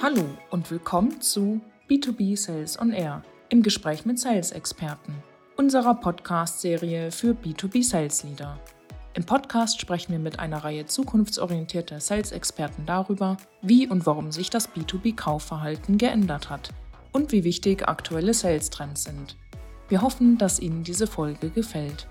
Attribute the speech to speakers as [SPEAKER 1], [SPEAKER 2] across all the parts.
[SPEAKER 1] Hallo und willkommen zu B2B Sales on Air im Gespräch mit Sales-Experten, unserer Podcast-Serie für B2B Sales Leader. Im Podcast sprechen wir mit einer Reihe zukunftsorientierter Sales-Experten darüber, wie und warum sich das B2B-Kaufverhalten geändert hat und wie wichtig aktuelle Sales-Trends sind. Wir hoffen, dass Ihnen diese Folge gefällt.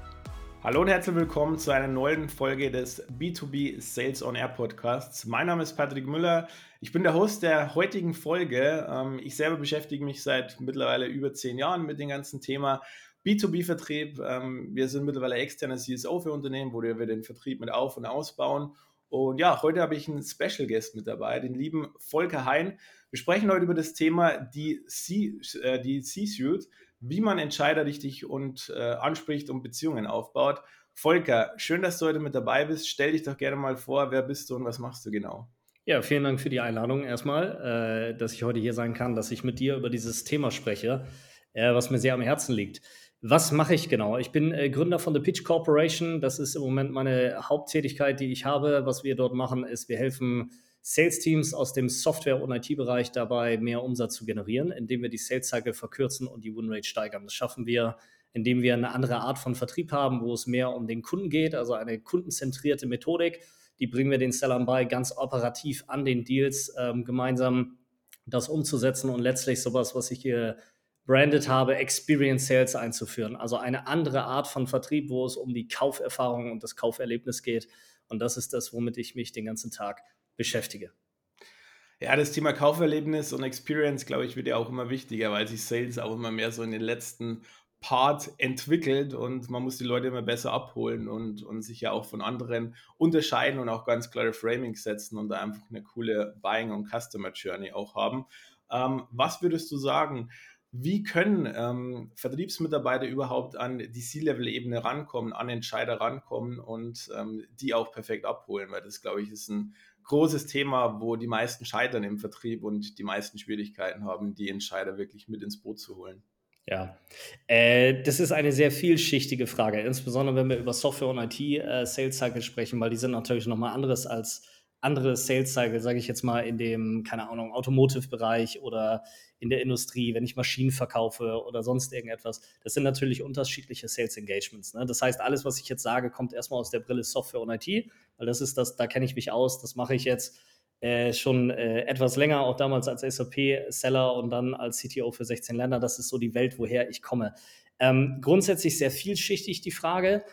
[SPEAKER 2] Hallo und herzlich willkommen zu einer neuen Folge des B2B Sales on Air Podcasts. Mein Name ist Patrick Müller. Ich bin der Host der heutigen Folge. Ähm, ich selber beschäftige mich seit mittlerweile über zehn Jahren mit dem ganzen Thema B2B-Vertrieb. Ähm, wir sind mittlerweile externer CSO für Unternehmen, wo wir den Vertrieb mit auf- und ausbauen. Und ja, heute habe ich einen Special Guest mit dabei, den lieben Volker Hein. Wir sprechen heute über das Thema die C-Suite, wie man Entscheider richtig und äh, anspricht und Beziehungen aufbaut. Volker, schön, dass du heute mit dabei bist. Stell dich doch gerne mal vor, wer bist du und was machst du genau?
[SPEAKER 3] Ja, vielen Dank für die Einladung erstmal, äh, dass ich heute hier sein kann, dass ich mit dir über dieses Thema spreche, äh, was mir sehr am Herzen liegt. Was mache ich genau? Ich bin äh, Gründer von The Pitch Corporation. Das ist im Moment meine Haupttätigkeit, die ich habe. Was wir dort machen, ist, wir helfen Sales-Teams aus dem Software- und IT-Bereich dabei, mehr Umsatz zu generieren, indem wir die Sales-Cycle verkürzen und die Win-Rate steigern. Das schaffen wir, indem wir eine andere Art von Vertrieb haben, wo es mehr um den Kunden geht, also eine kundenzentrierte Methodik. Die bringen wir den Sellern bei, ganz operativ an den Deals ähm, gemeinsam das umzusetzen und letztlich sowas, was ich hier branded habe, Experience Sales einzuführen. Also eine andere Art von Vertrieb, wo es um die Kauferfahrung und das Kauferlebnis geht. Und das ist das, womit ich mich den ganzen Tag beschäftige.
[SPEAKER 2] Ja, das Thema Kauferlebnis und Experience, glaube ich, wird ja auch immer wichtiger, weil sich Sales auch immer mehr so in den letzten Part entwickelt und man muss die Leute immer besser abholen und, und sich ja auch von anderen unterscheiden und auch ganz klare Framings setzen und da einfach eine coole Buying- und Customer Journey auch haben. Ähm, was würdest du sagen? Wie können ähm, Vertriebsmitarbeiter überhaupt an die C-Level-Ebene rankommen, an Entscheider rankommen und ähm, die auch perfekt abholen? Weil das, glaube ich, ist ein großes Thema, wo die meisten scheitern im Vertrieb und die meisten Schwierigkeiten haben, die Entscheider wirklich mit ins Boot zu holen.
[SPEAKER 3] Ja, äh, das ist eine sehr vielschichtige Frage, insbesondere wenn wir über Software und IT äh, sprechen, weil die sind natürlich nochmal anderes als andere Sales Cycle, sage ich jetzt mal, in dem, keine Ahnung, Automotive-Bereich oder in der Industrie, wenn ich Maschinen verkaufe oder sonst irgendetwas. Das sind natürlich unterschiedliche Sales Engagements. Ne? Das heißt, alles, was ich jetzt sage, kommt erstmal aus der Brille Software und IT, weil das ist das, da kenne ich mich aus, das mache ich jetzt äh, schon äh, etwas länger, auch damals als SAP-Seller und dann als CTO für 16 Länder. Das ist so die Welt, woher ich komme. Ähm, grundsätzlich sehr vielschichtig die Frage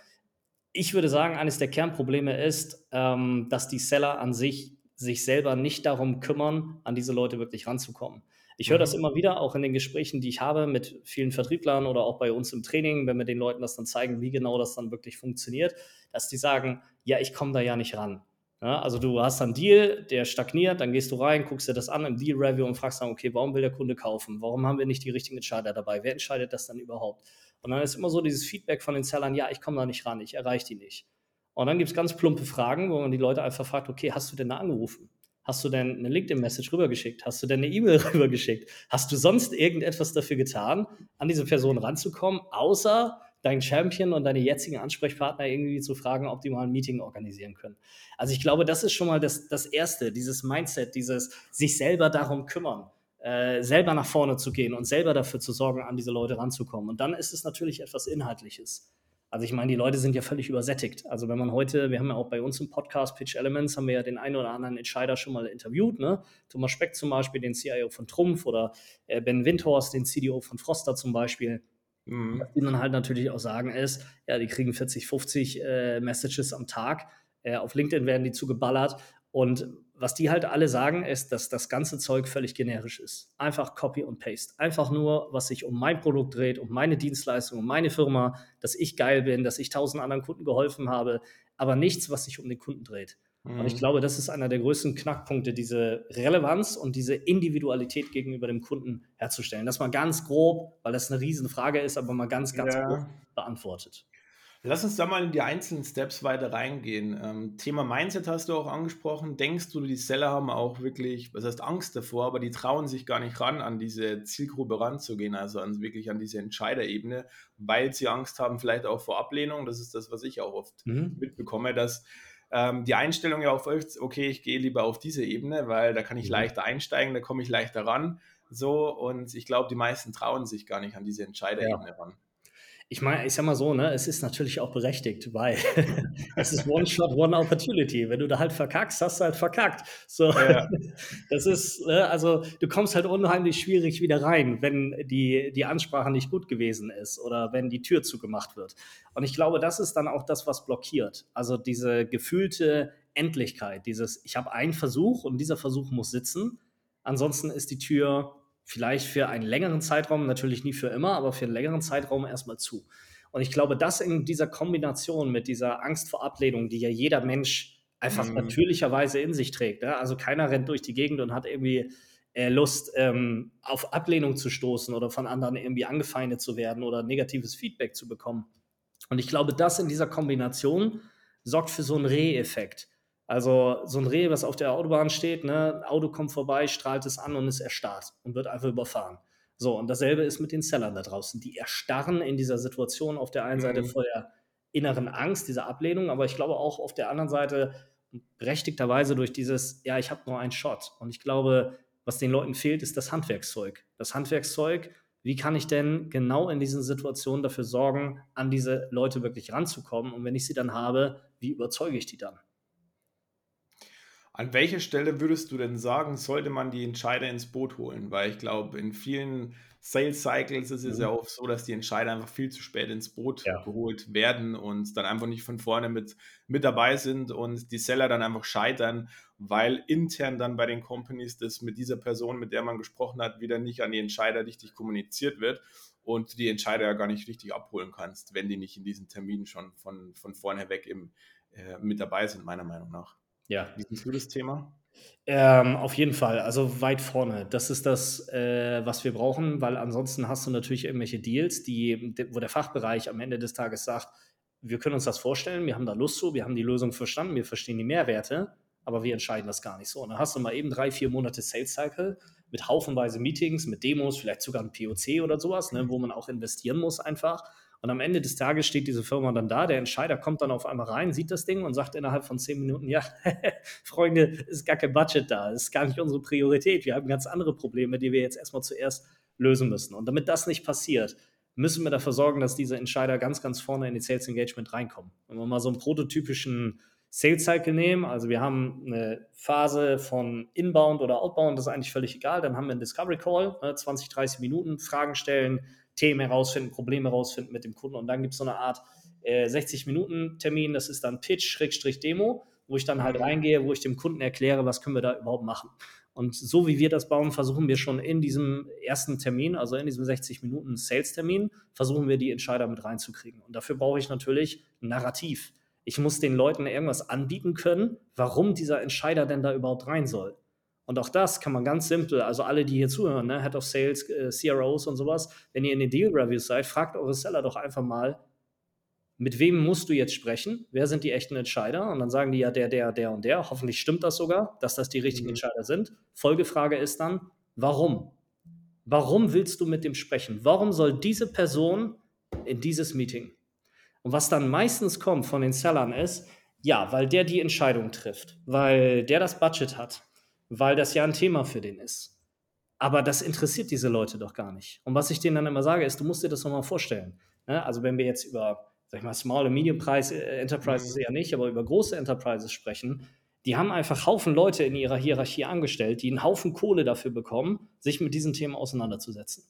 [SPEAKER 3] ich würde sagen, eines der Kernprobleme ist, ähm, dass die Seller an sich sich selber nicht darum kümmern, an diese Leute wirklich ranzukommen. Ich höre mhm. das immer wieder, auch in den Gesprächen, die ich habe mit vielen Vertrieblern oder auch bei uns im Training, wenn wir den Leuten das dann zeigen, wie genau das dann wirklich funktioniert, dass die sagen, ja, ich komme da ja nicht ran. Ja, also du hast einen Deal, der stagniert, dann gehst du rein, guckst dir das an im Deal-Review und fragst dann, okay, warum will der Kunde kaufen? Warum haben wir nicht die richtigen Entscheider dabei? Wer entscheidet das dann überhaupt? Und dann ist immer so dieses Feedback von den Sellern, ja, ich komme da nicht ran, ich erreiche die nicht. Und dann gibt es ganz plumpe Fragen, wo man die Leute einfach fragt, okay, hast du denn da angerufen? Hast du denn eine LinkedIn-Message rübergeschickt? Hast du denn eine E-Mail rübergeschickt? Hast du sonst irgendetwas dafür getan, an diese Person ranzukommen, außer deinen Champion und deine jetzigen Ansprechpartner irgendwie zu fragen, ob die mal ein Meeting organisieren können? Also ich glaube, das ist schon mal das, das Erste, dieses Mindset, dieses sich selber darum kümmern. Äh, selber nach vorne zu gehen und selber dafür zu sorgen, an diese Leute ranzukommen. Und dann ist es natürlich etwas Inhaltliches. Also ich meine, die Leute sind ja völlig übersättigt. Also wenn man heute, wir haben ja auch bei uns im Podcast Pitch Elements, haben wir ja den einen oder anderen Entscheider schon mal interviewt. Ne? Thomas Speck zum Beispiel, den CIO von Trumpf oder äh, Ben Windhorst, den CDO von Froster zum Beispiel. Mhm. Was die dann halt natürlich auch sagen ist, ja, die kriegen 40, 50 äh, Messages am Tag. Äh, auf LinkedIn werden die zugeballert und was die halt alle sagen, ist, dass das ganze Zeug völlig generisch ist. Einfach Copy und Paste. Einfach nur, was sich um mein Produkt dreht, um meine Dienstleistung, um meine Firma, dass ich geil bin, dass ich tausend anderen Kunden geholfen habe, aber nichts, was sich um den Kunden dreht. Mhm. Und ich mhm. glaube, das ist einer der größten Knackpunkte, diese Relevanz und diese Individualität gegenüber dem Kunden herzustellen. Das mal ganz grob, weil das eine Riesenfrage ist, aber mal ganz, ganz ja. grob beantwortet.
[SPEAKER 2] Lass uns da mal in die einzelnen Steps weiter reingehen. Ähm, Thema Mindset hast du auch angesprochen. Denkst du, die Seller haben auch wirklich, was heißt Angst davor, aber die trauen sich gar nicht ran, an diese Zielgruppe ranzugehen, also an, wirklich an diese Entscheiderebene, weil sie Angst haben, vielleicht auch vor Ablehnung. Das ist das, was ich auch oft mhm. mitbekomme, dass ähm, die Einstellung ja auch okay, ich gehe lieber auf diese Ebene, weil da kann ich mhm. leichter einsteigen, da komme ich leichter ran. So, und ich glaube, die meisten trauen sich gar nicht an diese Entscheiderebene ja. ran.
[SPEAKER 3] Ich meine, ich sag mal so, ne, es ist natürlich auch berechtigt, weil es ist One Shot, One Opportunity. Wenn du da halt verkackst, hast du halt verkackt. So, ja. das ist, ne, also du kommst halt unheimlich schwierig wieder rein, wenn die, die Ansprache nicht gut gewesen ist oder wenn die Tür zugemacht wird. Und ich glaube, das ist dann auch das, was blockiert. Also diese gefühlte Endlichkeit, dieses, ich habe einen Versuch und dieser Versuch muss sitzen. Ansonsten ist die Tür vielleicht für einen längeren Zeitraum, natürlich nie für immer, aber für einen längeren Zeitraum erstmal zu. Und ich glaube, das in dieser Kombination mit dieser Angst vor Ablehnung, die ja jeder Mensch einfach mhm. natürlicherweise in sich trägt. Ja? Also keiner rennt durch die Gegend und hat irgendwie äh, Lust, ähm, auf Ablehnung zu stoßen oder von anderen irgendwie angefeindet zu werden oder negatives Feedback zu bekommen. Und ich glaube, das in dieser Kombination sorgt für so einen Reh-Effekt. Also so ein Reh, was auf der Autobahn steht, ne, Auto kommt vorbei, strahlt es an und ist erstarrt und wird einfach überfahren. So, und dasselbe ist mit den Sellern da draußen. Die erstarren in dieser Situation auf der einen Seite mhm. vor der inneren Angst, dieser Ablehnung, aber ich glaube auch auf der anderen Seite berechtigterweise durch dieses, ja, ich habe nur einen Shot. Und ich glaube, was den Leuten fehlt, ist das Handwerkszeug. Das Handwerkszeug, wie kann ich denn genau in diesen Situationen dafür sorgen, an diese Leute wirklich ranzukommen? Und wenn ich sie dann habe, wie überzeuge ich die dann?
[SPEAKER 2] An welcher Stelle würdest du denn sagen, sollte man die Entscheider ins Boot holen? Weil ich glaube, in vielen Sales Cycles ist es mhm. ja auch so, dass die Entscheider einfach viel zu spät ins Boot ja. geholt werden und dann einfach nicht von vorne mit, mit dabei sind und die Seller dann einfach scheitern, weil intern dann bei den Companies das mit dieser Person, mit der man gesprochen hat, wieder nicht an die Entscheider richtig kommuniziert wird und die Entscheider ja gar nicht richtig abholen kannst, wenn die nicht in diesen Terminen schon von, von vorne weg im, äh, mit dabei sind, meiner Meinung nach.
[SPEAKER 3] Ja.
[SPEAKER 2] Wie siehst du das Thema?
[SPEAKER 3] Ähm, auf jeden Fall, also weit vorne. Das ist das, äh, was wir brauchen, weil ansonsten hast du natürlich irgendwelche Deals, die, wo der Fachbereich am Ende des Tages sagt, wir können uns das vorstellen, wir haben da Lust zu, wir haben die Lösung verstanden, wir verstehen die Mehrwerte, aber wir entscheiden das gar nicht so. Und dann hast du mal eben drei, vier Monate Sales Cycle mit haufenweise Meetings, mit Demos, vielleicht sogar ein POC oder sowas, ne, wo man auch investieren muss einfach. Und am Ende des Tages steht diese Firma dann da, der Entscheider kommt dann auf einmal rein, sieht das Ding und sagt innerhalb von zehn Minuten, ja, Freunde, ist gar kein Budget da, ist gar nicht unsere Priorität. Wir haben ganz andere Probleme, die wir jetzt erstmal zuerst lösen müssen. Und damit das nicht passiert, müssen wir dafür sorgen, dass diese Entscheider ganz, ganz vorne in die Sales Engagement reinkommen. Wenn wir mal so einen prototypischen Sales Cycle nehmen, also wir haben eine Phase von Inbound oder Outbound, das ist eigentlich völlig egal, dann haben wir einen Discovery Call, 20, ne, 30 Minuten, Fragen stellen, Themen herausfinden, Probleme herausfinden mit dem Kunden. Und dann gibt es so eine Art äh, 60-Minuten-Termin, das ist dann Pitch-Demo, wo ich dann halt reingehe, wo ich dem Kunden erkläre, was können wir da überhaupt machen. Und so wie wir das bauen, versuchen wir schon in diesem ersten Termin, also in diesem 60-Minuten-Sales-Termin, versuchen wir die Entscheider mit reinzukriegen. Und dafür brauche ich natürlich ein Narrativ. Ich muss den Leuten irgendwas anbieten können, warum dieser Entscheider denn da überhaupt rein soll. Und auch das kann man ganz simpel, also alle, die hier zuhören, ne, Head of Sales, äh, CROs und sowas, wenn ihr in den Deal Reviews seid, fragt eure Seller doch einfach mal, mit wem musst du jetzt sprechen? Wer sind die echten Entscheider? Und dann sagen die ja der, der, der und der. Hoffentlich stimmt das sogar, dass das die richtigen mhm. Entscheider sind. Folgefrage ist dann, warum? Warum willst du mit dem sprechen? Warum soll diese Person in dieses Meeting? Und was dann meistens kommt von den Sellern ist, ja, weil der die Entscheidung trifft, weil der das Budget hat, weil das ja ein Thema für den ist. Aber das interessiert diese Leute doch gar nicht. Und was ich denen dann immer sage, ist, du musst dir das nochmal vorstellen. Ne? Also wenn wir jetzt über, sag ich mal, Small- und Medium-Preis äh, eher nicht, aber über große Enterprises sprechen, die haben einfach Haufen Leute in ihrer Hierarchie angestellt, die einen Haufen Kohle dafür bekommen, sich mit diesen Themen auseinanderzusetzen.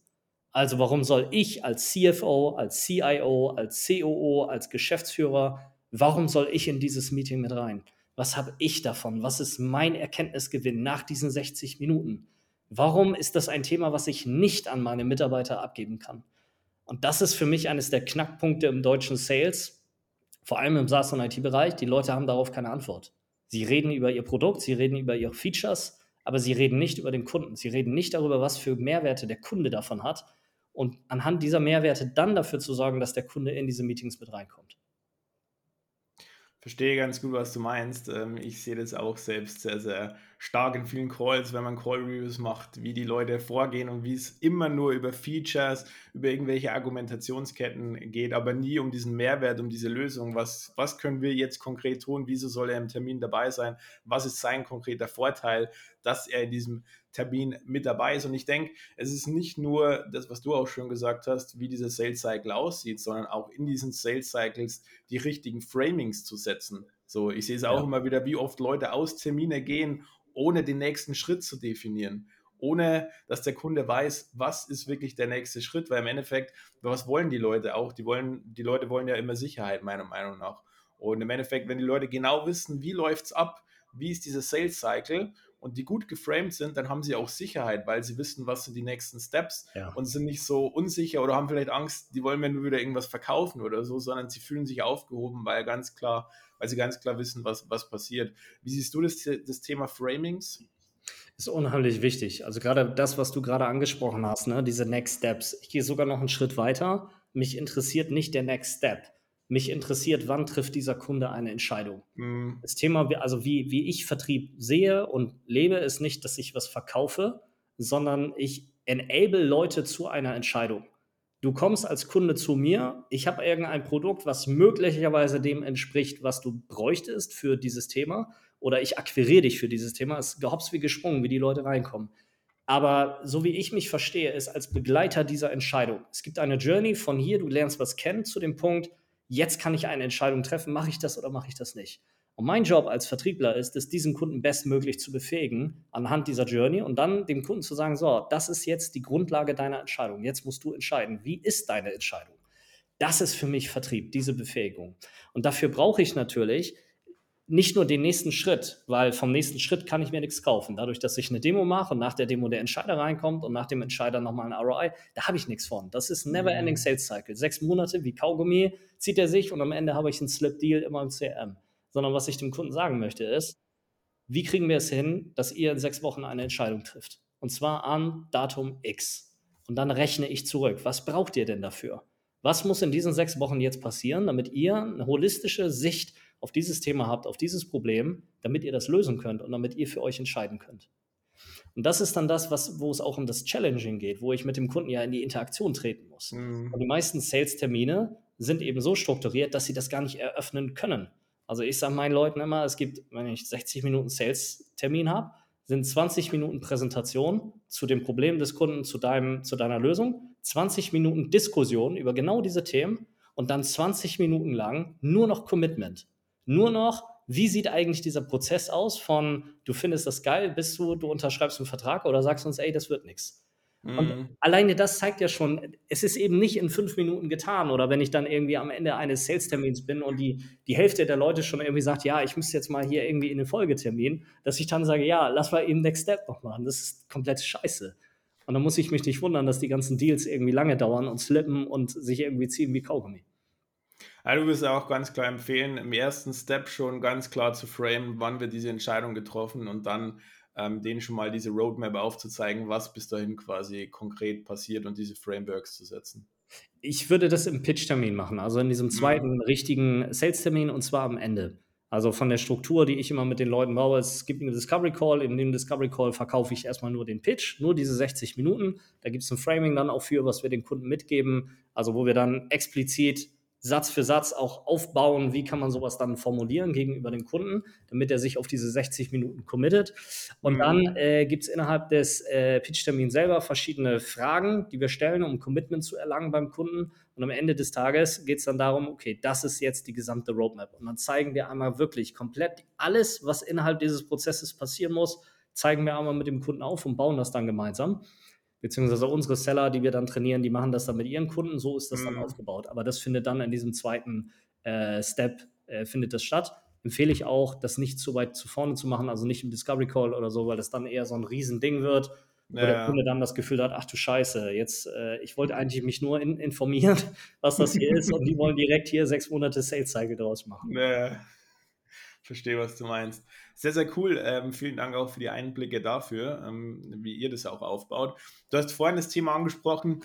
[SPEAKER 3] Also warum soll ich als CFO, als CIO, als COO, als Geschäftsführer, warum soll ich in dieses Meeting mit rein? Was habe ich davon? Was ist mein Erkenntnisgewinn nach diesen 60 Minuten? Warum ist das ein Thema, was ich nicht an meine Mitarbeiter abgeben kann? Und das ist für mich eines der Knackpunkte im deutschen Sales, vor allem im SaaS- und IT-Bereich. Die Leute haben darauf keine Antwort. Sie reden über ihr Produkt, sie reden über ihre Features, aber sie reden nicht über den Kunden. Sie reden nicht darüber, was für Mehrwerte der Kunde davon hat und anhand dieser Mehrwerte dann dafür zu sorgen, dass der Kunde in diese Meetings mit reinkommt
[SPEAKER 2] verstehe ganz gut, was du meinst. Ähm, ich sehe das auch selbst sehr, sehr stark in vielen Calls, wenn man Call-Reviews macht, wie die Leute vorgehen und wie es immer nur über Features, über irgendwelche Argumentationsketten geht, aber nie um diesen Mehrwert, um diese Lösung. Was, was können wir jetzt konkret tun? Wieso soll er im Termin dabei sein? Was ist sein konkreter Vorteil, dass er in diesem Termin mit dabei ist? Und ich denke, es ist nicht nur das, was du auch schon gesagt hast, wie dieser Sales Cycle aussieht, sondern auch in diesen Sales Cycles die richtigen Framings zu setzen. So, ich sehe es auch ja. immer wieder, wie oft Leute aus Termine gehen, ohne den nächsten Schritt zu definieren. Ohne dass der Kunde weiß, was ist wirklich der nächste Schritt, weil im Endeffekt, was wollen die Leute auch? Die wollen, die Leute wollen ja immer Sicherheit, meiner Meinung nach. Und im Endeffekt, wenn die Leute genau wissen, wie läuft es ab, wie ist dieser Sales Cycle und die gut geframed sind, dann haben sie auch Sicherheit, weil sie wissen, was sind die nächsten Steps ja. und sind nicht so unsicher oder haben vielleicht Angst, die wollen mir nur wieder irgendwas verkaufen oder so, sondern sie fühlen sich aufgehoben, weil ganz klar, weil sie ganz klar wissen, was, was passiert. Wie siehst du das, das Thema Framings?
[SPEAKER 3] Ist unheimlich wichtig. Also gerade das, was du gerade angesprochen hast, ne, diese Next Steps. Ich gehe sogar noch einen Schritt weiter. Mich interessiert nicht der Next Step. Mich interessiert, wann trifft dieser Kunde eine Entscheidung. Mhm. Das Thema, also wie, wie ich Vertrieb sehe und lebe, ist nicht, dass ich was verkaufe, sondern ich enable Leute zu einer Entscheidung. Du kommst als Kunde zu mir, ich habe irgendein Produkt, was möglicherweise dem entspricht, was du bräuchtest für dieses Thema, oder ich akquiriere dich für dieses Thema. Es ist gehops wie gesprungen, wie die Leute reinkommen. Aber so wie ich mich verstehe, ist als Begleiter dieser Entscheidung. Es gibt eine Journey von hier, du lernst was kennen, zu dem Punkt, jetzt kann ich eine Entscheidung treffen, mache ich das oder mache ich das nicht. Und mein Job als Vertriebler ist es, diesen Kunden bestmöglich zu befähigen anhand dieser Journey und dann dem Kunden zu sagen, so, das ist jetzt die Grundlage deiner Entscheidung. Jetzt musst du entscheiden, wie ist deine Entscheidung? Das ist für mich Vertrieb, diese Befähigung. Und dafür brauche ich natürlich nicht nur den nächsten Schritt, weil vom nächsten Schritt kann ich mir nichts kaufen. Dadurch, dass ich eine Demo mache und nach der Demo der Entscheider reinkommt und nach dem Entscheider nochmal ein ROI, da habe ich nichts von. Das ist ein never-ending mhm. Sales Cycle. Sechs Monate wie Kaugummi zieht er sich und am Ende habe ich einen Slip-Deal immer im CRM. Sondern was ich dem Kunden sagen möchte ist, wie kriegen wir es hin, dass ihr in sechs Wochen eine Entscheidung trifft? Und zwar am Datum X. Und dann rechne ich zurück. Was braucht ihr denn dafür? Was muss in diesen sechs Wochen jetzt passieren, damit ihr eine holistische Sicht auf dieses Thema habt, auf dieses Problem, damit ihr das lösen könnt und damit ihr für euch entscheiden könnt. Und das ist dann das, was, wo es auch um das Challenging geht, wo ich mit dem Kunden ja in die Interaktion treten muss. Mhm. Und die meisten Sales-Termine sind eben so strukturiert, dass sie das gar nicht eröffnen können. Also ich sage meinen Leuten immer, es gibt, wenn ich 60 Minuten Sales-Termin habe, sind 20 Minuten Präsentation zu dem Problem des Kunden, zu, deinem, zu deiner Lösung, 20 Minuten Diskussion über genau diese Themen und dann 20 Minuten lang nur noch Commitment. Nur noch, wie sieht eigentlich dieser Prozess aus von, du findest das geil, bis du, du unterschreibst einen Vertrag oder sagst uns, ey, das wird nichts. Und mhm. alleine das zeigt ja schon, es ist eben nicht in fünf Minuten getan. Oder wenn ich dann irgendwie am Ende eines Sales-Termins bin und die, die Hälfte der Leute schon irgendwie sagt, ja, ich muss jetzt mal hier irgendwie in den Folgetermin, dass ich dann sage, ja, lass mal eben Next Step noch machen. Das ist komplett scheiße. Und dann muss ich mich nicht wundern, dass die ganzen Deals irgendwie lange dauern und slippen und sich irgendwie ziehen wie Kaugummi.
[SPEAKER 2] Also du wirst auch ganz klar empfehlen, im ersten Step schon ganz klar zu framen, wann wird diese Entscheidung getroffen und dann ähm, denen schon mal diese Roadmap aufzuzeigen, was bis dahin quasi konkret passiert und diese Frameworks zu setzen.
[SPEAKER 3] Ich würde das im Pitch-Termin machen, also in diesem zweiten mhm. richtigen Sales-Termin und zwar am Ende. Also von der Struktur, die ich immer mit den Leuten baue, es gibt einen Discovery Call, in dem Discovery Call verkaufe ich erstmal nur den Pitch, nur diese 60 Minuten. Da gibt es ein Framing dann auch für, was wir den Kunden mitgeben, also wo wir dann explizit Satz für Satz auch aufbauen, wie kann man sowas dann formulieren gegenüber dem Kunden, damit er sich auf diese 60 Minuten committet. Und mhm. dann äh, gibt es innerhalb des äh, Pitch-Termins selber verschiedene Fragen, die wir stellen, um Commitment zu erlangen beim Kunden. Und am Ende des Tages geht es dann darum, okay, das ist jetzt die gesamte Roadmap. Und dann zeigen wir einmal wirklich komplett alles, was innerhalb dieses Prozesses passieren muss, zeigen wir einmal mit dem Kunden auf und bauen das dann gemeinsam beziehungsweise unsere Seller, die wir dann trainieren, die machen das dann mit ihren Kunden. So ist das mhm. dann aufgebaut. Aber das findet dann in diesem zweiten äh, Step äh, findet das statt. Empfehle ich auch, das nicht zu weit zu vorne zu machen, also nicht im Discovery Call oder so, weil das dann eher so ein Riesending wird, wo ja, der Kunde dann das Gefühl hat, ach du Scheiße, jetzt, äh, ich wollte eigentlich mich nur in, informieren, was das hier ist und die wollen direkt hier sechs Monate Sales Cycle draus machen.
[SPEAKER 2] Ja, verstehe, was du meinst. Sehr, sehr cool. Ähm, vielen Dank auch für die Einblicke dafür, ähm, wie ihr das auch aufbaut. Du hast vorhin das Thema angesprochen,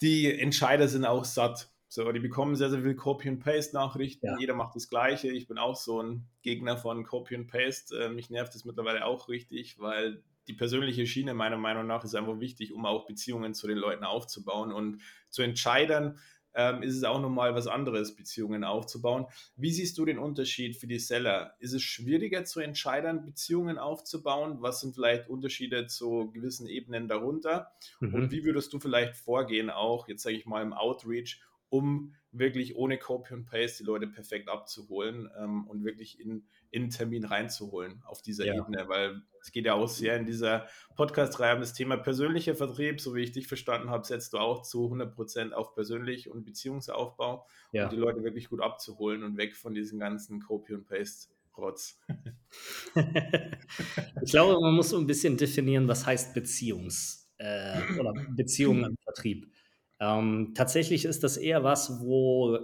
[SPEAKER 2] die Entscheider sind auch satt. So, die bekommen sehr, sehr viel Copy-and-Paste-Nachrichten.
[SPEAKER 3] Ja.
[SPEAKER 2] Jeder macht das Gleiche. Ich bin auch so ein Gegner von Copy-and-Paste. Äh, mich nervt das mittlerweile auch richtig, weil die persönliche Schiene meiner Meinung nach ist einfach wichtig, um auch Beziehungen zu den Leuten aufzubauen und zu entscheiden, ähm, ist es auch nochmal was anderes, Beziehungen aufzubauen. Wie siehst du den Unterschied für die Seller? Ist es schwieriger zu entscheiden, Beziehungen aufzubauen? Was sind vielleicht Unterschiede zu gewissen Ebenen darunter? Mhm. Und wie würdest du vielleicht vorgehen, auch jetzt sage ich mal im Outreach, um wirklich ohne Copy und Paste die Leute perfekt abzuholen ähm, und wirklich in, in Termin reinzuholen auf dieser ja. Ebene, weil es geht ja auch sehr in dieser Podcast-Reihe um das Thema persönlicher Vertrieb, so wie ich dich verstanden habe, setzt du auch zu 100% auf persönlich und Beziehungsaufbau, ja. um die Leute wirklich gut abzuholen und weg von diesen ganzen Copy und Paste. Rotz.
[SPEAKER 3] ich glaube, man muss so ein bisschen definieren, was heißt Beziehungs- äh, oder Beziehungen im Vertrieb. Ähm, tatsächlich ist das eher was, wo,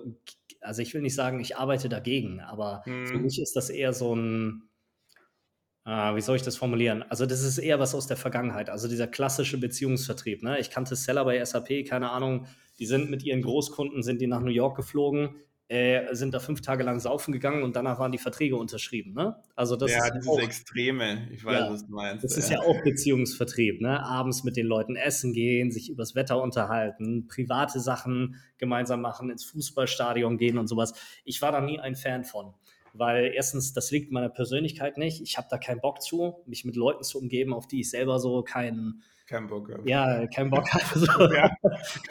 [SPEAKER 3] also ich will nicht sagen, ich arbeite dagegen, aber mhm. für mich ist das eher so ein, äh, wie soll ich das formulieren? Also das ist eher was aus der Vergangenheit, also dieser klassische Beziehungsvertrieb. Ne? Ich kannte Seller bei SAP, keine Ahnung, die sind mit ihren Großkunden, sind die nach New York geflogen, äh, sind da fünf Tage lang saufen gegangen und danach waren die Verträge unterschrieben. Ne?
[SPEAKER 2] Also das ja, ist dieses auch, Extreme, ich weiß, ja, was du meinst.
[SPEAKER 3] Das ja. ist ja auch Beziehungsvertrieb, ne? abends mit den Leuten essen gehen, sich übers Wetter unterhalten, private Sachen gemeinsam machen, ins Fußballstadion gehen und sowas. Ich war da nie ein Fan von. Weil erstens, das liegt meiner Persönlichkeit nicht. Ich habe da keinen Bock zu, mich mit Leuten zu umgeben, auf die ich selber so keinen,
[SPEAKER 2] kein Bock habe.
[SPEAKER 3] Ja, kein Bock habe. So. ja.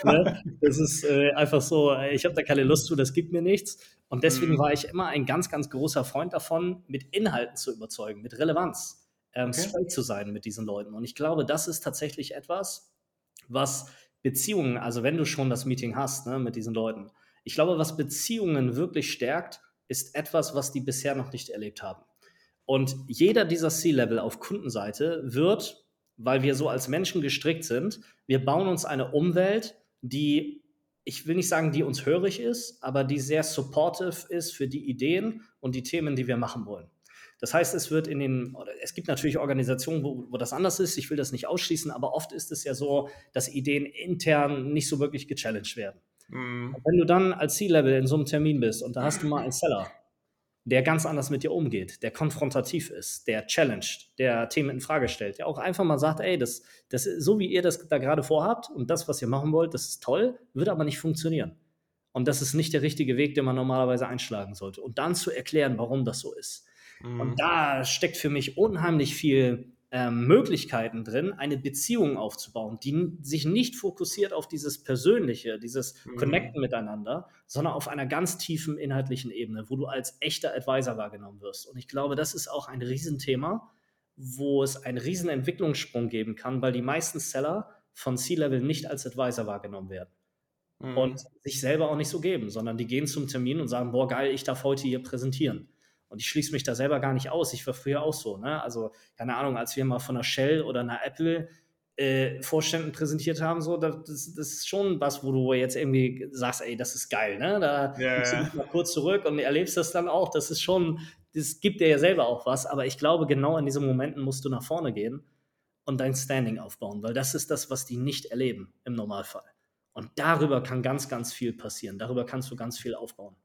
[SPEAKER 3] ne? Das ist äh, einfach so, ich habe da keine Lust zu, das gibt mir nichts. Und deswegen mhm. war ich immer ein ganz, ganz großer Freund davon, mit Inhalten zu überzeugen, mit Relevanz, ähm, okay. straight zu sein mit diesen Leuten. Und ich glaube, das ist tatsächlich etwas, was Beziehungen, also wenn du schon das Meeting hast ne, mit diesen Leuten, ich glaube, was Beziehungen wirklich stärkt, ist etwas, was die bisher noch nicht erlebt haben. Und jeder dieser C-Level auf Kundenseite wird weil wir so als Menschen gestrickt sind. Wir bauen uns eine Umwelt, die, ich will nicht sagen, die uns hörig ist, aber die sehr supportive ist für die Ideen und die Themen, die wir machen wollen. Das heißt, es wird in den, es gibt natürlich Organisationen, wo, wo das anders ist, ich will das nicht ausschließen, aber oft ist es ja so, dass Ideen intern nicht so wirklich gechallenged werden. Mm. Wenn du dann als C-Level in so einem Termin bist und da hast du mal einen Seller, der ganz anders mit dir umgeht, der konfrontativ ist, der challenged, der Themen in Frage stellt, der auch einfach mal sagt, ey, das, das so wie ihr das da gerade vorhabt und das, was ihr machen wollt, das ist toll, wird aber nicht funktionieren. Und das ist nicht der richtige Weg, den man normalerweise einschlagen sollte. Und dann zu erklären, warum das so ist. Mhm. Und da steckt für mich unheimlich viel ähm, Möglichkeiten drin, eine Beziehung aufzubauen, die sich nicht fokussiert auf dieses Persönliche, dieses mhm. Connecten miteinander, sondern auf einer ganz tiefen inhaltlichen Ebene, wo du als echter Advisor wahrgenommen wirst. Und ich glaube, das ist auch ein Riesenthema, wo es einen riesen Entwicklungssprung geben kann, weil die meisten Seller von C-Level nicht als Advisor wahrgenommen werden. Mhm. Und sich selber auch nicht so geben, sondern die gehen zum Termin und sagen, boah, geil, ich darf heute hier präsentieren. Und ich schließe mich da selber gar nicht aus. Ich war früher auch so. Ne? Also, keine Ahnung, als wir mal von einer Shell oder einer Apple äh, Vorständen präsentiert haben, so, das, das, ist schon was, wo du jetzt irgendwie sagst, ey, das ist geil, ne? Da yeah. du mal kurz zurück und erlebst das dann auch. Das ist schon, das gibt dir ja selber auch was, aber ich glaube, genau in diesen Momenten musst du nach vorne gehen und dein Standing aufbauen, weil das ist das, was die nicht erleben im Normalfall. Und darüber kann ganz, ganz viel passieren. Darüber kannst du ganz viel aufbauen.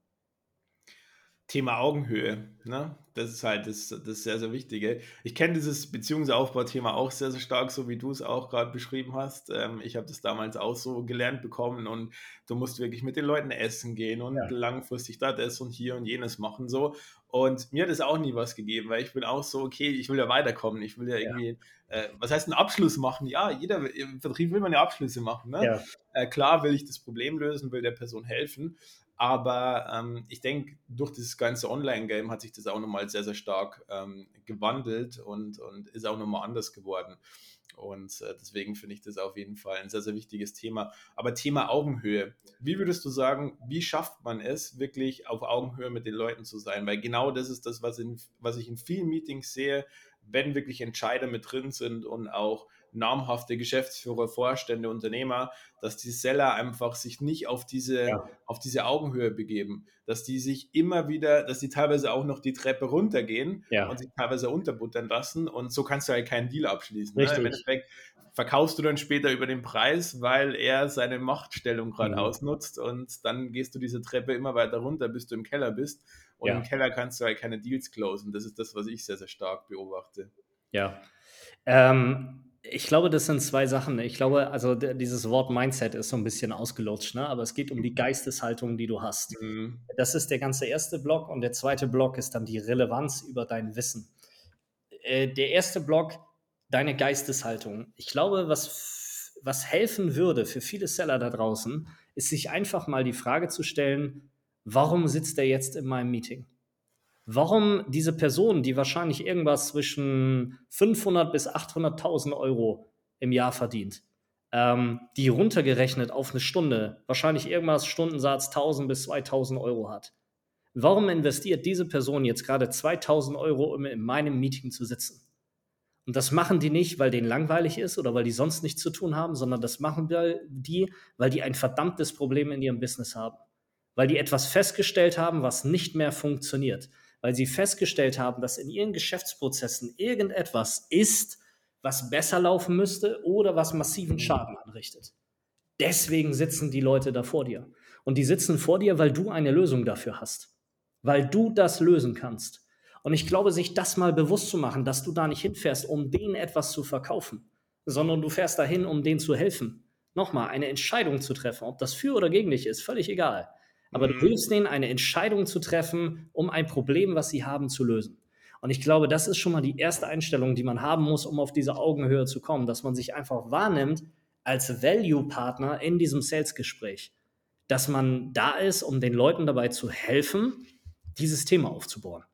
[SPEAKER 2] Thema Augenhöhe, ne? Das ist halt das, das sehr, sehr Wichtige. Ich kenne dieses Beziehungsaufbau-Thema auch sehr, sehr stark, so wie du es auch gerade beschrieben hast. Ähm, ich habe das damals auch so gelernt bekommen und du musst wirklich mit den Leuten essen gehen und ja. langfristig da das und hier und jenes machen so. Und mir hat es auch nie was gegeben, weil ich bin auch so, okay, ich will ja weiterkommen, ich will ja, ja. irgendwie, äh, was heißt ein Abschluss machen? Ja, jeder im Vertrieb will man ja Abschlüsse machen. Ne? Ja. Äh, klar will ich das Problem lösen, will der Person helfen, aber ähm, ich denke, durch dieses ganze Online-Game hat sich das auch nochmal sehr, sehr stark ähm, gewandelt und, und ist auch nochmal anders geworden. Und äh, deswegen finde ich das auf jeden Fall ein sehr, sehr wichtiges Thema. Aber Thema Augenhöhe. Wie würdest du sagen, wie schafft man es, wirklich auf Augenhöhe mit den Leuten zu sein? Weil genau das ist das, was, in, was ich in vielen Meetings sehe. wenn wirklich Entscheider mit drin sind und auch namhafte Geschäftsführer, Vorstände, Unternehmer, dass die Seller einfach sich nicht auf diese, ja. auf diese Augenhöhe begeben, dass die sich immer wieder, dass die teilweise auch noch die Treppe runtergehen ja. und sich teilweise unterbuttern lassen und so kannst du halt keinen Deal abschließen. Ne? Im Endeffekt verkaufst du dann später über den Preis, weil er seine Machtstellung gerade mhm. ausnutzt und dann gehst du diese Treppe immer weiter runter, bis du im Keller bist und ja. im Keller kannst du halt keine Deals closen. Das ist das, was ich sehr, sehr stark beobachte.
[SPEAKER 3] Ja. Ähm, ich glaube, das sind zwei Sachen. Ich glaube, also dieses Wort Mindset ist so ein bisschen ausgelutscht, ne? aber es geht um die Geisteshaltung, die du hast. Mhm. Das ist der ganze erste Block und der zweite Block ist dann die Relevanz über dein Wissen. Äh, der erste Block, deine Geisteshaltung. Ich glaube, was, was helfen würde für viele Seller da draußen, ist sich einfach mal die Frage zu stellen, warum sitzt er jetzt in meinem Meeting? Warum diese Person, die wahrscheinlich irgendwas zwischen 500 bis 800.000 Euro im Jahr verdient, ähm, die runtergerechnet auf eine Stunde wahrscheinlich irgendwas Stundensatz 1000 bis 2000 Euro hat. Warum investiert diese Person jetzt gerade 2000 Euro, um in meinem Meeting zu sitzen? Und das machen die nicht, weil denen langweilig ist oder weil die sonst nichts zu tun haben, sondern das machen die, weil die ein verdammtes Problem in ihrem Business haben. Weil die etwas festgestellt haben, was nicht mehr funktioniert weil sie festgestellt haben, dass in ihren Geschäftsprozessen irgendetwas ist, was besser laufen müsste oder was massiven Schaden anrichtet. Deswegen sitzen die Leute da vor dir. Und die sitzen vor dir, weil du eine Lösung dafür hast. Weil du das lösen kannst. Und ich glaube, sich das mal bewusst zu machen, dass du da nicht hinfährst, um denen etwas zu verkaufen, sondern du fährst dahin, um denen zu helfen. Nochmal, eine Entscheidung zu treffen, ob das für oder gegen dich ist, völlig egal. Aber mhm. du hilfst denen, eine Entscheidung zu treffen, um ein Problem, was sie haben, zu lösen. Und ich glaube, das ist schon mal die erste Einstellung, die man haben muss, um auf diese Augenhöhe zu kommen, dass man sich einfach wahrnimmt als Value-Partner in diesem Sales-Gespräch. Dass man da ist, um den Leuten dabei zu helfen, dieses Thema aufzubauen.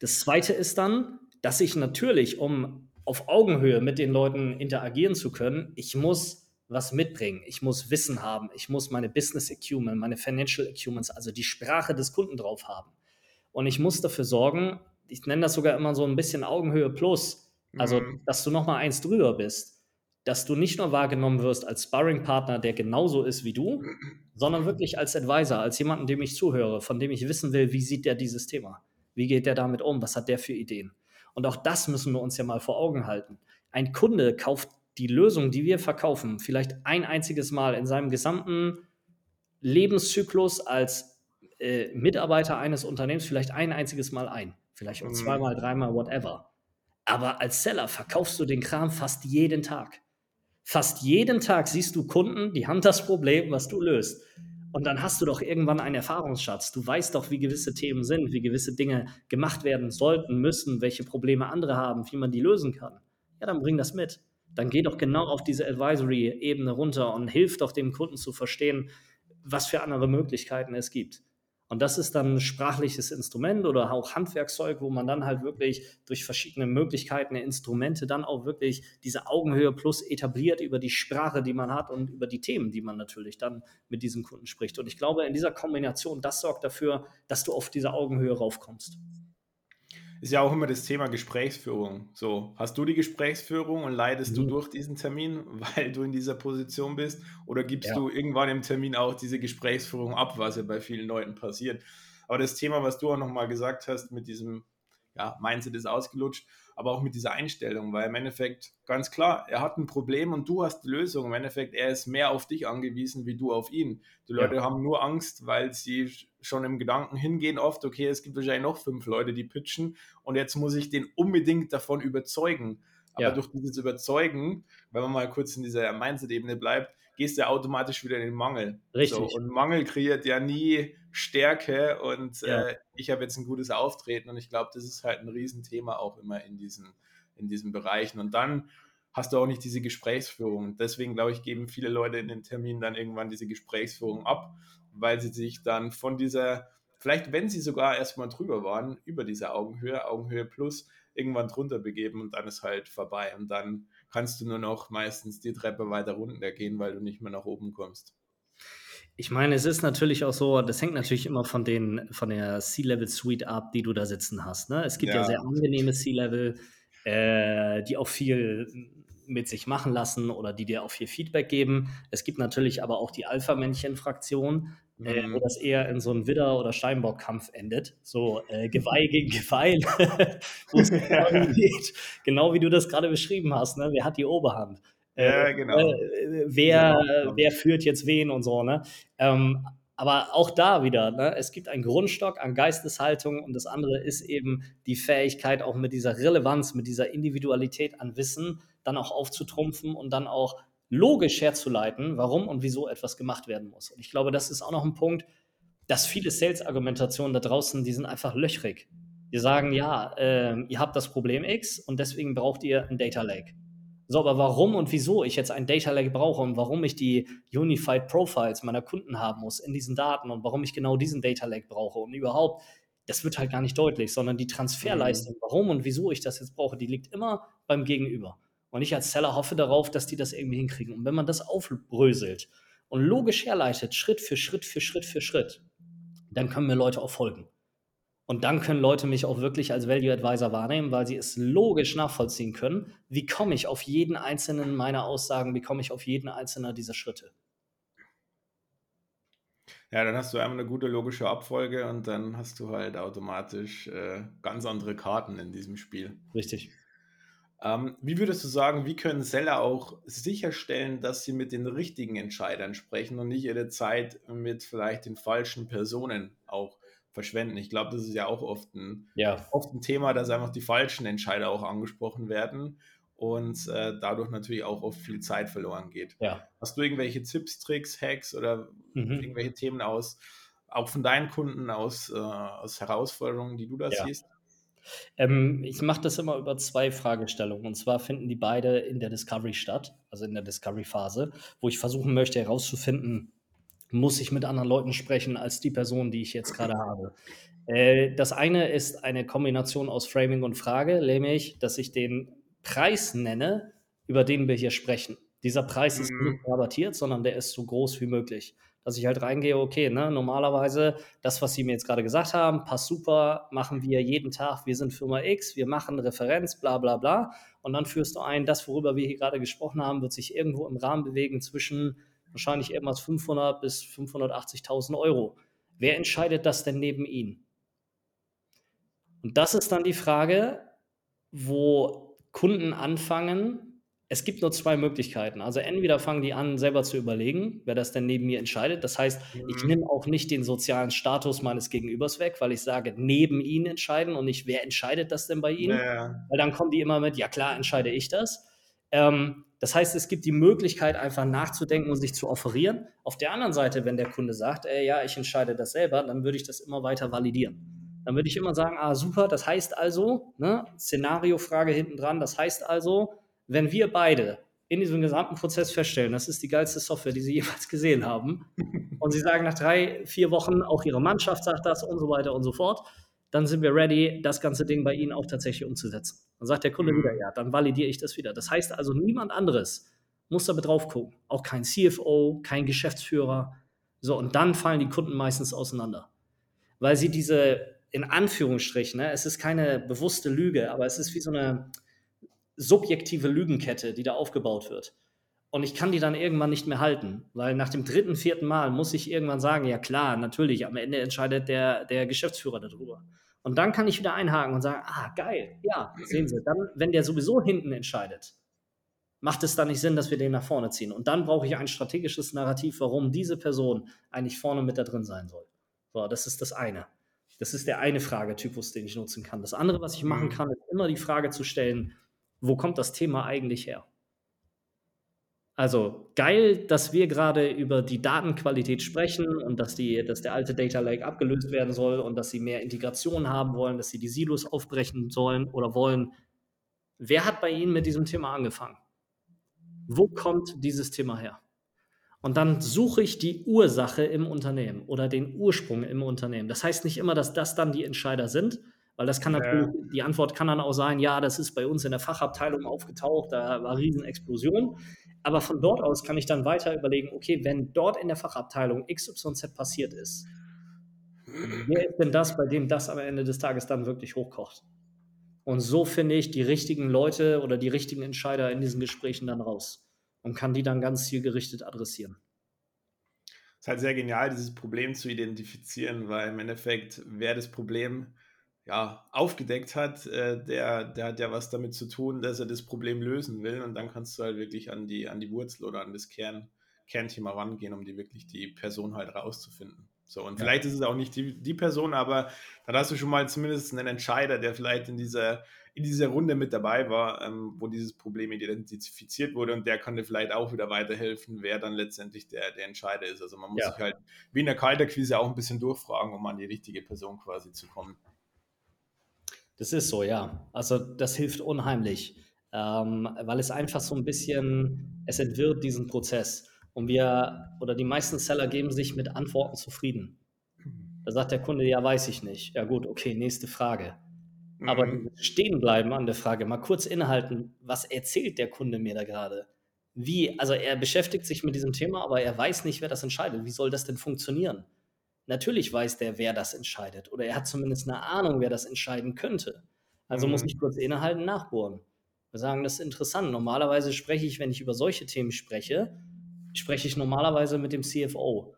[SPEAKER 3] Das zweite ist dann, dass ich natürlich, um auf Augenhöhe mit den Leuten interagieren zu können, ich muss was mitbringen. Ich muss Wissen haben. Ich muss meine Business Acumen, meine Financial Acumens, also die Sprache des Kunden drauf haben. Und ich muss dafür sorgen, ich nenne das sogar immer so ein bisschen Augenhöhe plus, also mhm. dass du noch mal eins drüber bist, dass du nicht nur wahrgenommen wirst als Sparring-Partner, der genauso ist wie du, sondern wirklich als Advisor, als jemanden, dem ich zuhöre, von dem ich wissen will, wie sieht der dieses Thema? Wie geht der damit um? Was hat der für Ideen? Und auch das müssen wir uns ja mal vor Augen halten. Ein Kunde kauft die Lösung, die wir verkaufen, vielleicht ein einziges Mal in seinem gesamten Lebenszyklus als äh, Mitarbeiter eines Unternehmens vielleicht ein einziges Mal ein. Vielleicht auch mhm. zweimal, dreimal, whatever. Aber als Seller verkaufst du den Kram fast jeden Tag. Fast jeden Tag siehst du Kunden, die haben das Problem, was du löst. Und dann hast du doch irgendwann einen Erfahrungsschatz. Du weißt doch, wie gewisse Themen sind, wie gewisse Dinge gemacht werden sollten, müssen, welche Probleme andere haben, wie man die lösen kann. Ja, dann bring das mit dann geh doch genau auf diese Advisory-Ebene runter und hilf doch dem Kunden zu verstehen, was für andere Möglichkeiten es gibt. Und das ist dann ein sprachliches Instrument oder auch Handwerkzeug, wo man dann halt wirklich durch verschiedene Möglichkeiten, Instrumente dann auch wirklich diese Augenhöhe plus etabliert über die Sprache, die man hat und über die Themen, die man natürlich dann mit diesem Kunden spricht. Und ich glaube, in dieser Kombination, das sorgt dafür, dass du auf diese Augenhöhe raufkommst
[SPEAKER 2] ist ja auch immer das Thema Gesprächsführung. So, hast du die Gesprächsführung und leidest mhm. du durch diesen Termin, weil du in dieser Position bist? Oder gibst ja. du irgendwann im Termin auch diese Gesprächsführung ab, was ja bei vielen Leuten passiert? Aber das Thema, was du auch nochmal gesagt hast, mit diesem ja, Mindset ist ausgelutscht, aber auch mit dieser Einstellung, weil im Endeffekt ganz klar, er hat ein Problem und du hast die Lösung. Im Endeffekt, er ist mehr auf dich angewiesen wie du auf ihn. Die Leute ja. haben nur Angst, weil sie schon im Gedanken hingehen oft, okay, es gibt wahrscheinlich noch fünf Leute, die pitchen und jetzt muss ich den unbedingt davon überzeugen. Aber ja. durch dieses Überzeugen, wenn man mal kurz in dieser Mindset-Ebene bleibt, gehst du automatisch wieder in den Mangel.
[SPEAKER 3] Richtig.
[SPEAKER 2] So, und Mangel kreiert ja nie Stärke und ja. äh, ich habe jetzt ein gutes Auftreten und ich glaube, das ist halt ein Riesenthema auch immer in diesen, in diesen Bereichen. Und dann hast du auch nicht diese Gesprächsführung. Deswegen, glaube ich, geben viele Leute in den Terminen dann irgendwann diese Gesprächsführung ab, weil sie sich dann von dieser, vielleicht wenn sie sogar erstmal drüber waren, über diese Augenhöhe, Augenhöhe plus, irgendwann drunter begeben und dann ist halt vorbei. Und dann kannst du nur noch meistens die Treppe weiter runter gehen, weil du nicht mehr nach oben kommst.
[SPEAKER 3] Ich meine, es ist natürlich auch so, das hängt natürlich immer von, den, von der C-Level-Suite ab, die du da sitzen hast. Ne? Es gibt ja. ja sehr angenehme C-Level, äh, die auch viel mit sich machen lassen oder die dir auch viel Feedback geben. Es gibt natürlich aber auch die Alpha-Männchen-Fraktion, äh, wo mhm. das eher in so einem Widder- oder Steinbock-Kampf endet. So äh, Geweih gegen Geweih, wo es geht. Genau wie du das gerade beschrieben hast. Ne? Wer hat die Oberhand?
[SPEAKER 2] Äh, ja, genau.
[SPEAKER 3] Äh, wer, genau. wer führt jetzt wen und so. Ne? Ähm, aber auch da wieder, ne, es gibt einen Grundstock an Geisteshaltung und das andere ist eben die Fähigkeit, auch mit dieser Relevanz, mit dieser Individualität an Wissen dann auch aufzutrumpfen und dann auch logisch herzuleiten, warum und wieso etwas gemacht werden muss. Und ich glaube, das ist auch noch ein Punkt, dass viele Sales-Argumentationen da draußen, die sind einfach löchrig. Die sagen, ja, äh, ihr habt das Problem X und deswegen braucht ihr ein Data Lake. So, aber warum und wieso ich jetzt ein Data Lake brauche und warum ich die Unified Profiles meiner Kunden haben muss in diesen Daten und warum ich genau diesen Data Lake brauche und überhaupt, das wird halt gar nicht deutlich, sondern die Transferleistung, mhm. warum und wieso ich das jetzt brauche, die liegt immer beim Gegenüber. Und ich als Seller hoffe darauf, dass die das irgendwie hinkriegen. Und wenn man das aufbröselt und logisch herleitet, Schritt für Schritt für Schritt für Schritt, dann können mir Leute auch folgen. Und dann können Leute mich auch wirklich als Value Advisor wahrnehmen, weil sie es logisch nachvollziehen können. Wie komme ich auf jeden einzelnen meiner Aussagen, wie komme ich auf jeden einzelnen dieser Schritte?
[SPEAKER 2] Ja, dann hast du einmal eine gute logische Abfolge und dann hast du halt automatisch äh, ganz andere Karten in diesem Spiel.
[SPEAKER 3] Richtig.
[SPEAKER 2] Ähm, wie würdest du sagen, wie können Seller auch sicherstellen, dass sie mit den richtigen Entscheidern sprechen und nicht ihre Zeit mit vielleicht den falschen Personen auch verschwenden. Ich glaube, das ist ja auch oft ein, ja. oft ein Thema, dass einfach die falschen Entscheider auch angesprochen werden und äh, dadurch natürlich auch oft viel Zeit verloren geht.
[SPEAKER 3] Ja.
[SPEAKER 2] Hast du irgendwelche Tipps, Tricks, Hacks oder mhm. irgendwelche Themen aus, auch von deinen Kunden aus, äh, aus Herausforderungen, die du da ja. siehst?
[SPEAKER 3] Ähm, ich mache das immer über zwei Fragestellungen. Und zwar finden die beide in der Discovery statt, also in der Discovery-Phase, wo ich versuchen möchte herauszufinden, muss ich mit anderen Leuten sprechen als die Person, die ich jetzt gerade habe. Äh, das eine ist eine Kombination aus Framing und Frage, nämlich, dass ich den Preis nenne, über den wir hier sprechen. Dieser Preis mhm. ist nicht rabattiert, sondern der ist so groß wie möglich. Dass ich halt reingehe, okay, ne, normalerweise das, was Sie mir jetzt gerade gesagt haben, passt super, machen wir jeden Tag, wir sind Firma X, wir machen Referenz, bla bla bla. Und dann führst du ein, das, worüber wir hier gerade gesprochen haben, wird sich irgendwo im Rahmen bewegen zwischen wahrscheinlich irgendwas 500 bis 580.000 Euro. Wer entscheidet das denn neben Ihnen? Und das ist dann die Frage, wo Kunden anfangen, es gibt nur zwei Möglichkeiten. Also entweder fangen die an, selber zu überlegen, wer das denn neben mir entscheidet. Das heißt, mhm. ich nehme auch nicht den sozialen Status meines Gegenübers weg, weil ich sage, neben ihnen entscheiden und nicht, wer entscheidet das denn bei ihnen? Ja. Weil dann kommen die immer mit, ja klar, entscheide ich das. Ähm, das heißt, es gibt die Möglichkeit, einfach nachzudenken und sich zu offerieren. Auf der anderen Seite, wenn der Kunde sagt, ey, ja, ich entscheide das selber, dann würde ich das immer weiter validieren. Dann würde ich immer sagen, ah, super, das heißt also, ne, Szenario-Frage hinten dran, das heißt also, wenn wir beide in diesem gesamten Prozess feststellen, das ist die geilste Software, die Sie jemals gesehen haben, und Sie sagen nach drei, vier Wochen, auch Ihre Mannschaft sagt das und so weiter und so fort, dann sind wir ready, das ganze Ding bei Ihnen auch tatsächlich umzusetzen. Dann sagt der Kunde mhm. wieder, ja, dann validiere ich das wieder. Das heißt also, niemand anderes muss da mit drauf gucken. Auch kein CFO, kein Geschäftsführer. So, und dann fallen die Kunden meistens auseinander. Weil sie diese, in Anführungsstrichen, ne, es ist keine bewusste Lüge, aber es ist wie so eine subjektive Lügenkette, die da aufgebaut wird. Und ich kann die dann irgendwann nicht mehr halten, weil nach dem dritten, vierten Mal muss ich irgendwann sagen, ja klar, natürlich, am Ende entscheidet der, der Geschäftsführer darüber. Und dann kann ich wieder einhaken und sagen, ah, geil, ja, sehen Sie, dann, wenn der sowieso hinten entscheidet, macht es dann nicht Sinn, dass wir den nach vorne ziehen. Und dann brauche ich ein strategisches Narrativ, warum diese Person eigentlich vorne mit da drin sein soll. So, das ist das eine. Das ist der eine Fragetypus, den ich nutzen kann. Das andere, was ich machen mhm. kann, ist immer die Frage zu stellen, wo kommt das Thema eigentlich her? Also geil, dass wir gerade über die Datenqualität sprechen und dass, die, dass der alte Data Lake abgelöst werden soll und dass sie mehr Integration haben wollen, dass sie die Silos aufbrechen sollen oder wollen. Wer hat bei Ihnen mit diesem Thema angefangen? Wo kommt dieses Thema her? Und dann suche ich die Ursache im Unternehmen oder den Ursprung im Unternehmen. Das heißt nicht immer, dass das dann die Entscheider sind, weil das kann natürlich, ja. die Antwort kann dann auch sein, ja, das ist bei uns in der Fachabteilung aufgetaucht, da war Riesenexplosion. Aber von dort aus kann ich dann weiter überlegen, okay, wenn dort in der Fachabteilung XYZ passiert ist, wer ist denn das, bei dem das am Ende des Tages dann wirklich hochkocht? Und so finde ich die richtigen Leute oder die richtigen Entscheider in diesen Gesprächen dann raus und kann die dann ganz zielgerichtet adressieren.
[SPEAKER 2] Es ist halt sehr genial, dieses Problem zu identifizieren, weil im Endeffekt, wer das Problem ja, aufgedeckt hat, äh, der, der hat ja was damit zu tun, dass er das Problem lösen will. Und dann kannst du halt wirklich an die, an die Wurzel oder an das Kern, Kernthema rangehen, um die wirklich die Person halt rauszufinden. So, und ja. vielleicht ist es auch nicht die, die Person, aber dann hast du schon mal zumindest einen Entscheider, der vielleicht in dieser, in dieser Runde mit dabei war, ähm, wo dieses Problem identifiziert wurde und der kann dir vielleicht auch wieder weiterhelfen, wer dann letztendlich der, der Entscheider ist. Also man muss ja. sich halt wie in der Kalterquise auch ein bisschen durchfragen, um an die richtige Person quasi zu kommen.
[SPEAKER 3] Das ist so, ja. Also das hilft unheimlich, ähm, weil es einfach so ein bisschen, es entwirrt diesen Prozess. Und wir oder die meisten Seller geben sich mit Antworten zufrieden. Da sagt der Kunde, ja, weiß ich nicht. Ja gut, okay, nächste Frage. Aber mhm. stehen bleiben an der Frage, mal kurz innehalten, was erzählt der Kunde mir da gerade? Wie, also er beschäftigt sich mit diesem Thema, aber er weiß nicht, wer das entscheidet. Wie soll das denn funktionieren? Natürlich weiß der, wer das entscheidet. Oder er hat zumindest eine Ahnung, wer das entscheiden könnte. Also mhm. muss ich kurz innehalten, nachbohren. Wir sagen, das ist interessant. Normalerweise spreche ich, wenn ich über solche Themen spreche, spreche ich normalerweise mit dem CFO.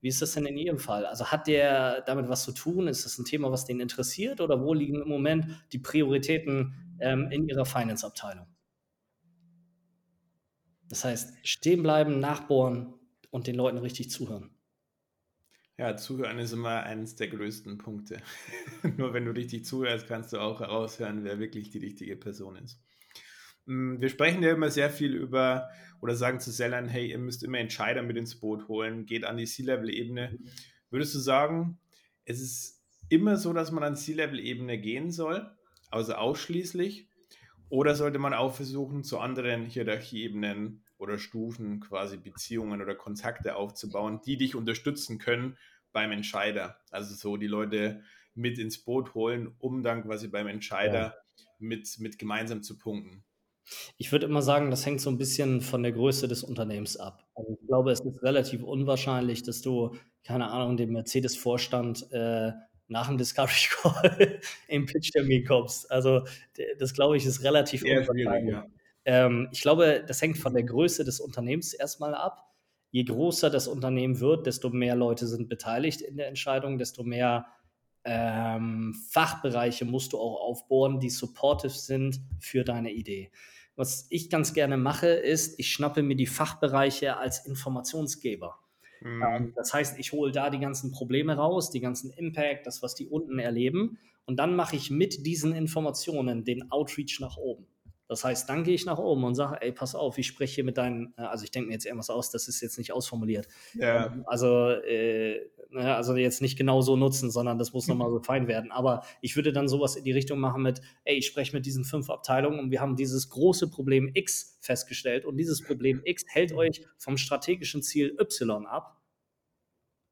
[SPEAKER 3] Wie ist das denn in Ihrem Fall? Also hat der damit was zu tun? Ist das ein Thema, was den interessiert? Oder wo liegen im Moment die Prioritäten ähm, in Ihrer Finance-Abteilung? Das heißt, stehen bleiben, nachbohren und den Leuten richtig zuhören.
[SPEAKER 2] Ja, zuhören ist immer eines der größten Punkte. Nur wenn du richtig zuhörst, kannst du auch heraushören, wer wirklich die richtige Person ist. Mm, wir sprechen ja immer sehr viel über oder sagen zu Sellern, hey, ihr müsst immer Entscheider mit ins Boot holen, geht an die C-Level-Ebene. Würdest du sagen, es ist immer so, dass man an C-Level-Ebene gehen soll, also ausschließlich? Oder sollte man auch versuchen, zu anderen Hierarchieebenen oder Stufen quasi Beziehungen oder Kontakte aufzubauen, die dich unterstützen können beim Entscheider. Also so die Leute mit ins Boot holen, um dann quasi beim Entscheider ja. mit, mit gemeinsam zu punkten.
[SPEAKER 3] Ich würde immer sagen, das hängt so ein bisschen von der Größe des Unternehmens ab. Also ich glaube, es ist relativ unwahrscheinlich, dass du, keine Ahnung, dem Mercedes-Vorstand äh, nach dem Discovery Call im Pitch-Termin kommst. Also das glaube ich ist relativ Eher unwahrscheinlich. Ja. Ähm, ich glaube, das hängt von der Größe des Unternehmens erstmal ab. Je größer das Unternehmen wird, desto mehr Leute sind beteiligt in der Entscheidung, desto mehr ähm, Fachbereiche musst du auch aufbohren, die supportive sind für deine Idee. Was ich ganz gerne mache, ist, ich schnappe mir die Fachbereiche als Informationsgeber. Mhm. Ähm, das heißt, ich hole da die ganzen Probleme raus, die ganzen Impact, das, was die unten erleben. Und dann mache ich mit diesen Informationen den Outreach nach oben. Das heißt, dann gehe ich nach oben und sage, ey, pass auf, ich spreche hier mit deinen, äh, also ich denke mir jetzt irgendwas aus, das ist jetzt nicht ausformuliert. Ja. Ähm, also, äh, ne, also jetzt nicht genau so nutzen, sondern das muss nochmal so fein werden. Aber ich würde dann sowas in die Richtung machen mit, ey, ich spreche mit diesen fünf Abteilungen und wir haben dieses große Problem X festgestellt und dieses Problem X hält euch vom strategischen Ziel Y ab.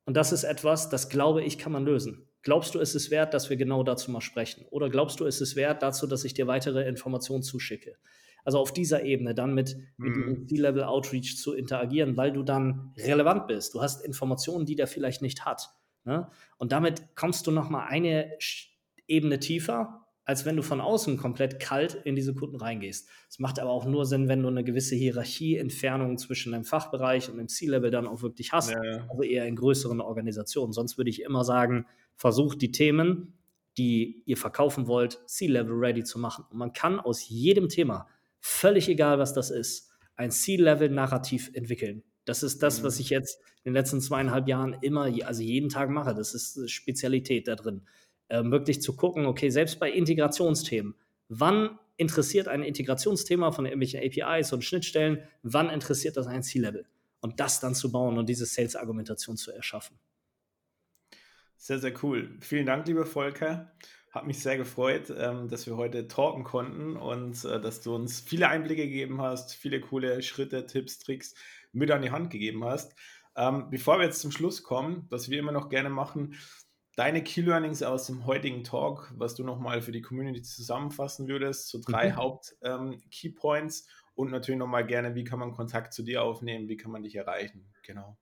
[SPEAKER 3] Und das ist etwas, das glaube ich, kann man lösen. Glaubst du, es ist wert, dass wir genau dazu mal sprechen? Oder glaubst du, es ist wert dazu, dass ich dir weitere Informationen zuschicke? Also auf dieser Ebene dann mit, mit mhm. C-Level Outreach zu interagieren, weil du dann relevant bist. Du hast Informationen, die der vielleicht nicht hat. Ne? Und damit kommst du nochmal eine Ebene tiefer als wenn du von außen komplett kalt in diese Kunden reingehst. Es macht aber auch nur Sinn, wenn du eine gewisse Hierarchieentfernung zwischen deinem Fachbereich und dem C-Level dann auch wirklich hast, ja, ja. also eher in größeren Organisationen. Sonst würde ich immer sagen, versucht die Themen, die ihr verkaufen wollt, C-Level ready zu machen. Und man kann aus jedem Thema, völlig egal was das ist, ein C-Level-Narrativ entwickeln. Das ist das, was mhm. ich jetzt in den letzten zweieinhalb Jahren immer, also jeden Tag mache. Das ist Spezialität da drin äh, wirklich zu gucken, okay, selbst bei Integrationsthemen, wann interessiert ein Integrationsthema von irgendwelchen APIs und Schnittstellen, wann interessiert das ein C-Level? Und das dann zu bauen und diese Sales-Argumentation zu erschaffen.
[SPEAKER 2] Sehr, sehr cool. Vielen Dank, lieber Volker. Hat mich sehr gefreut, ähm, dass wir heute talken konnten und äh, dass du uns viele Einblicke gegeben hast, viele coole Schritte, Tipps, Tricks mit an die Hand gegeben hast. Ähm, bevor wir jetzt zum Schluss kommen, was wir immer noch gerne machen, deine Key Learnings aus dem heutigen Talk, was du nochmal für die Community zusammenfassen würdest, so drei mhm. Haupt-Key ähm, Points und natürlich nochmal gerne, wie kann man Kontakt zu dir aufnehmen, wie kann man dich erreichen, genau.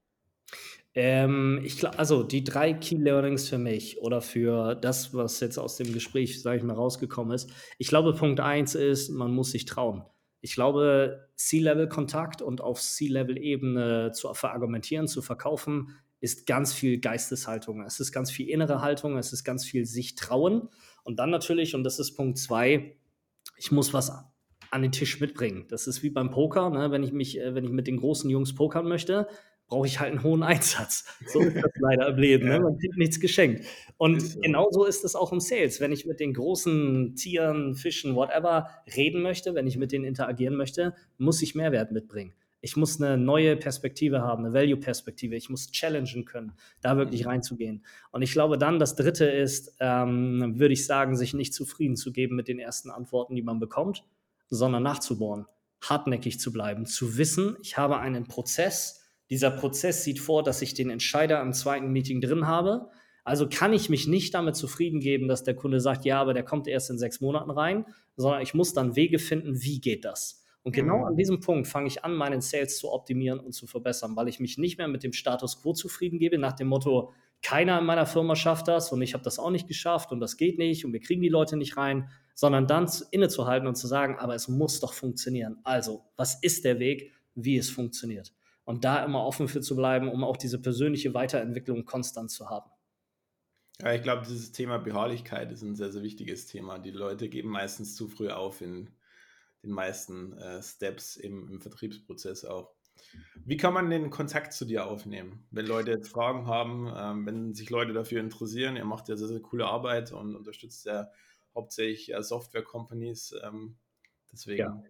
[SPEAKER 3] Ähm, ich glaube, also die drei Key Learnings für mich oder für das, was jetzt aus dem Gespräch, sage ich mal, rausgekommen ist. Ich glaube, Punkt eins ist, man muss sich trauen. Ich glaube, C-Level-Kontakt und auf C-Level-Ebene zu verargumentieren, zu verkaufen, ist ganz viel Geisteshaltung. Es ist ganz viel innere Haltung, es ist ganz viel sich trauen. Und dann natürlich, und das ist Punkt zwei, ich muss was an den Tisch mitbringen. Das ist wie beim Poker, ne? wenn ich mich, äh, wenn ich mit den großen Jungs pokern möchte, brauche ich halt einen hohen Einsatz. So ist das leider im Leben. Ne? Man kriegt nichts geschenkt. Und so. genauso ist es auch im Sales. Wenn ich mit den großen Tieren, Fischen, whatever reden möchte, wenn ich mit denen interagieren möchte, muss ich Mehrwert mitbringen. Ich muss eine neue Perspektive haben, eine Value-Perspektive. Ich muss challengen können, da wirklich mhm. reinzugehen. Und ich glaube dann, das Dritte ist, ähm, würde ich sagen, sich nicht zufrieden zu geben mit den ersten Antworten, die man bekommt, sondern nachzubohren, hartnäckig zu bleiben, zu wissen, ich habe einen Prozess. Dieser Prozess sieht vor, dass ich den Entscheider im zweiten Meeting drin habe. Also kann ich mich nicht damit zufrieden geben, dass der Kunde sagt, ja, aber der kommt erst in sechs Monaten rein, sondern ich muss dann Wege finden, wie geht das? Und genau mhm. an diesem Punkt fange ich an, meinen Sales zu optimieren und zu verbessern, weil ich mich nicht mehr mit dem Status quo zufrieden gebe, nach dem Motto, keiner in meiner Firma schafft das und ich habe das auch nicht geschafft und das geht nicht und wir kriegen die Leute nicht rein, sondern dann innezuhalten und zu sagen, aber es muss doch funktionieren. Also, was ist der Weg, wie es funktioniert? Und da immer offen für zu bleiben, um auch diese persönliche Weiterentwicklung konstant zu haben.
[SPEAKER 2] Ja, ich glaube, dieses Thema Beharrlichkeit ist ein sehr, sehr wichtiges Thema. Die Leute geben meistens zu früh auf in den meisten äh, Steps im, im Vertriebsprozess auch. Wie kann man den Kontakt zu dir aufnehmen, wenn Leute jetzt Fragen haben, ähm, wenn sich Leute dafür interessieren? Ihr macht ja sehr, sehr coole Arbeit und unterstützt ja hauptsächlich äh, Software-Companies. Ähm, deswegen ja.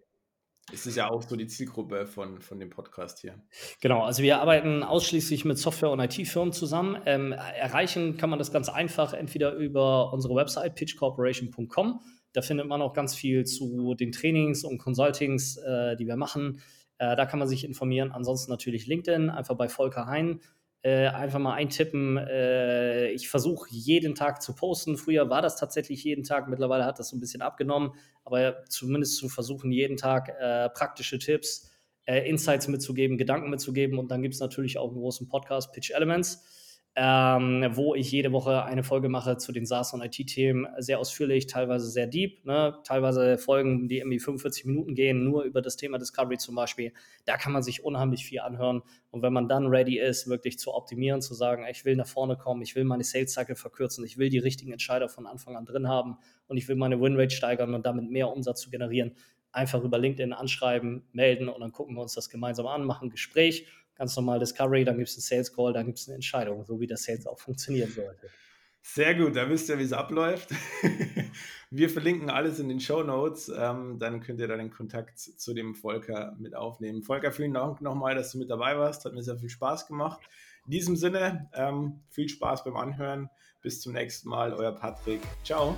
[SPEAKER 2] ist es ja auch so die Zielgruppe von, von dem Podcast hier.
[SPEAKER 3] Genau, also wir arbeiten ausschließlich mit Software- und IT-Firmen zusammen. Ähm, erreichen kann man das ganz einfach entweder über unsere Website pitchcorporation.com da findet man auch ganz viel zu den Trainings und Consultings, äh, die wir machen. Äh, da kann man sich informieren. Ansonsten natürlich LinkedIn, einfach bei Volker Hein. Äh, einfach mal eintippen. Äh, ich versuche jeden Tag zu posten. Früher war das tatsächlich jeden Tag. Mittlerweile hat das so ein bisschen abgenommen. Aber zumindest zu versuchen, jeden Tag äh, praktische Tipps, äh, Insights mitzugeben, Gedanken mitzugeben. Und dann gibt es natürlich auch einen großen Podcast, Pitch Elements ähm, wo ich jede Woche eine Folge mache zu den SaaS- und IT-Themen, sehr ausführlich, teilweise sehr deep, ne? teilweise Folgen, die irgendwie 45 Minuten gehen, nur über das Thema Discovery zum Beispiel. Da kann man sich unheimlich viel anhören. Und wenn man dann ready ist, wirklich zu optimieren, zu sagen, ich will nach vorne kommen, ich will meine Sales-Cycle verkürzen, ich will die richtigen Entscheider von Anfang an drin haben und ich will meine Winrate steigern und damit mehr Umsatz zu generieren, einfach über LinkedIn anschreiben, melden und dann gucken wir uns das gemeinsam an, machen ein Gespräch ganz normal Discovery, dann gibt es einen Sales Call, dann gibt es eine Entscheidung, so wie das Sales auch funktionieren sollte.
[SPEAKER 2] Sehr gut, da wisst ihr, wie es abläuft. Wir verlinken alles in den Show Notes. Ähm, dann könnt ihr da den Kontakt zu dem Volker mit aufnehmen. Volker, vielen Dank nochmal, dass du mit dabei warst. Hat mir sehr viel Spaß gemacht. In diesem Sinne, ähm, viel Spaß beim Anhören. Bis zum nächsten Mal, euer Patrick. Ciao.